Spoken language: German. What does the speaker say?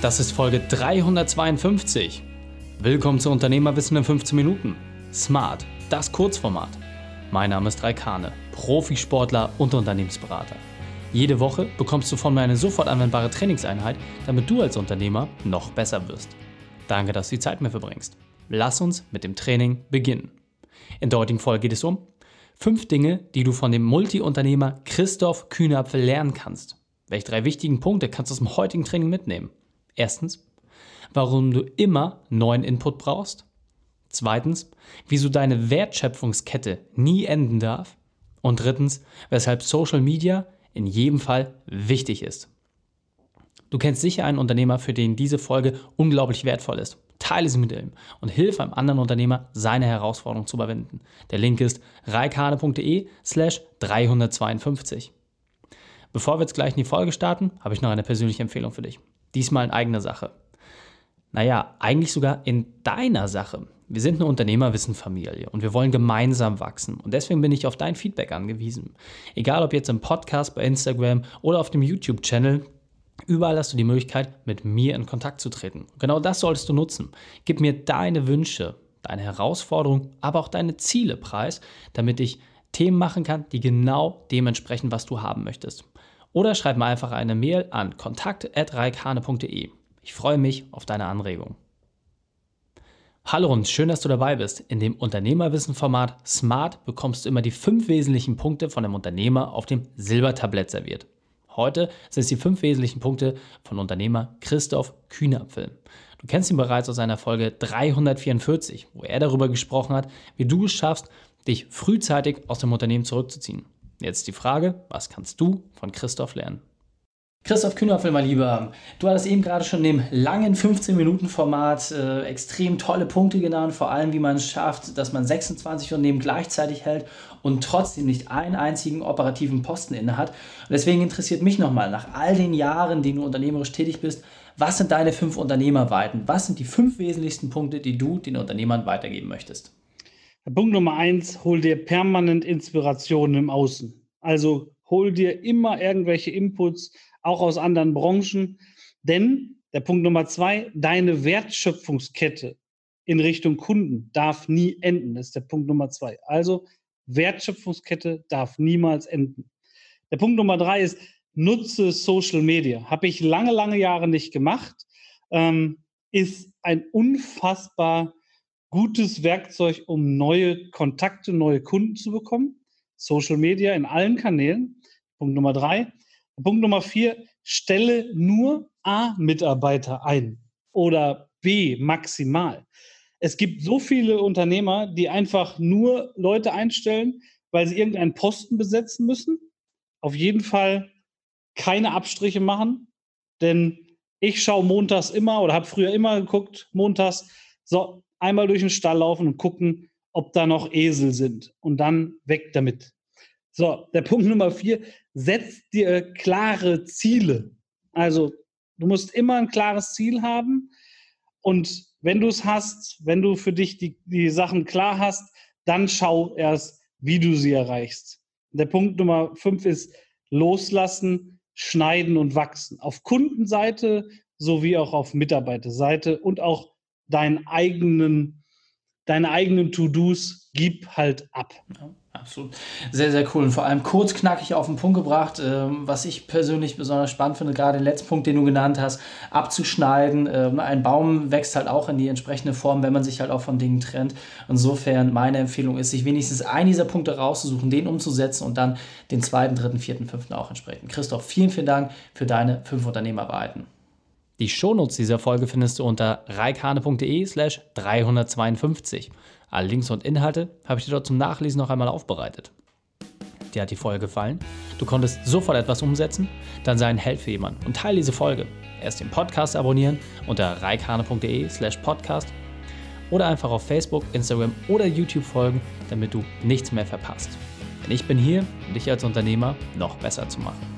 Das ist Folge 352. Willkommen zu Unternehmerwissen in 15 Minuten. Smart, das Kurzformat. Mein Name ist Raikane, Profisportler und Unternehmensberater. Jede Woche bekommst du von mir eine sofort anwendbare Trainingseinheit, damit du als Unternehmer noch besser wirst. Danke, dass du die Zeit mir verbringst. Lass uns mit dem Training beginnen. In der heutigen Folge geht es um fünf Dinge, die du von dem Multi-Unternehmer Christoph Kühnapfel lernen kannst. Welche drei wichtigen Punkte kannst du aus dem heutigen Training mitnehmen? Erstens, warum du immer neuen Input brauchst. Zweitens, wieso deine Wertschöpfungskette nie enden darf. Und drittens, weshalb Social Media in jedem Fall wichtig ist. Du kennst sicher einen Unternehmer, für den diese Folge unglaublich wertvoll ist. Teile sie mit ihm und hilf einem anderen Unternehmer, seine Herausforderung zu überwinden. Der Link ist reikane.de slash 352. Bevor wir jetzt gleich in die Folge starten, habe ich noch eine persönliche Empfehlung für dich. Diesmal in eigener Sache. Naja, eigentlich sogar in deiner Sache. Wir sind eine Unternehmerwissenfamilie und wir wollen gemeinsam wachsen. Und deswegen bin ich auf dein Feedback angewiesen. Egal ob jetzt im Podcast, bei Instagram oder auf dem YouTube-Channel, Überall hast du die Möglichkeit, mit mir in Kontakt zu treten. Genau das solltest du nutzen. Gib mir deine Wünsche, deine Herausforderungen, aber auch deine Ziele preis, damit ich Themen machen kann, die genau dem entsprechen, was du haben möchtest. Oder schreib mir einfach eine Mail an kontakt.reikhane.de. Ich freue mich auf deine Anregung. Hallo und schön, dass du dabei bist. In dem Unternehmerwissen-Format Smart bekommst du immer die fünf wesentlichen Punkte von dem Unternehmer auf dem Silbertablett serviert. Heute sind es die fünf wesentlichen Punkte von Unternehmer Christoph Kühnapfel. Du kennst ihn bereits aus seiner Folge 344, wo er darüber gesprochen hat, wie du es schaffst, dich frühzeitig aus dem Unternehmen zurückzuziehen. Jetzt die Frage, was kannst du von Christoph lernen? Christoph Kühnerfel, mein Lieber, du hattest eben gerade schon in dem langen 15-Minuten-Format äh, extrem tolle Punkte genannt, vor allem wie man es schafft, dass man 26 Unternehmen gleichzeitig hält und trotzdem nicht einen einzigen operativen Posten innehat. Und deswegen interessiert mich nochmal, nach all den Jahren, die du unternehmerisch tätig bist, was sind deine fünf Unternehmerweiten? Was sind die fünf wesentlichsten Punkte, die du den Unternehmern weitergeben möchtest? Punkt Nummer eins, hol dir permanent Inspirationen im Außen. Also hol dir immer irgendwelche Inputs, auch aus anderen Branchen. Denn der Punkt Nummer zwei, deine Wertschöpfungskette in Richtung Kunden darf nie enden. Das ist der Punkt Nummer zwei. Also Wertschöpfungskette darf niemals enden. Der Punkt Nummer drei ist, nutze Social Media. Habe ich lange, lange Jahre nicht gemacht. Ähm, ist ein unfassbar gutes Werkzeug, um neue Kontakte, neue Kunden zu bekommen. Social Media in allen Kanälen. Punkt Nummer drei. Punkt Nummer vier, stelle nur A-Mitarbeiter ein oder B maximal. Es gibt so viele Unternehmer, die einfach nur Leute einstellen, weil sie irgendeinen Posten besetzen müssen. Auf jeden Fall keine Abstriche machen, denn ich schaue montags immer oder habe früher immer geguckt, montags, so, einmal durch den Stall laufen und gucken, ob da noch Esel sind und dann weg damit. So, der Punkt Nummer vier, setz dir klare Ziele. Also, du musst immer ein klares Ziel haben und wenn du es hast, wenn du für dich die, die Sachen klar hast, dann schau erst, wie du sie erreichst. Der Punkt Nummer fünf ist loslassen, schneiden und wachsen. Auf Kundenseite sowie auch auf Mitarbeiterseite und auch deinen eigenen, deine eigenen To-Dos gib halt ab. Ja, absolut. Sehr, sehr cool. Und vor allem kurz knackig auf den Punkt gebracht, ähm, was ich persönlich besonders spannend finde, gerade den letzten Punkt, den du genannt hast, abzuschneiden. Ähm, ein Baum wächst halt auch in die entsprechende Form, wenn man sich halt auch von Dingen trennt. Insofern meine Empfehlung ist, sich wenigstens einen dieser Punkte rauszusuchen, den umzusetzen und dann den zweiten, dritten, vierten, fünften auch entsprechend. Christoph, vielen, vielen Dank für deine fünf Unternehmerarbeiten. Die Shownotes dieser Folge findest du unter reikane.de slash 352. Alle Links und Inhalte habe ich dir dort zum Nachlesen noch einmal aufbereitet. Dir hat die Folge gefallen? Du konntest sofort etwas umsetzen? Dann sei ein Held für jemanden und teile diese Folge. Erst den Podcast abonnieren unter reikane.de slash podcast oder einfach auf Facebook, Instagram oder YouTube folgen, damit du nichts mehr verpasst. Denn ich bin hier, um dich als Unternehmer noch besser zu machen.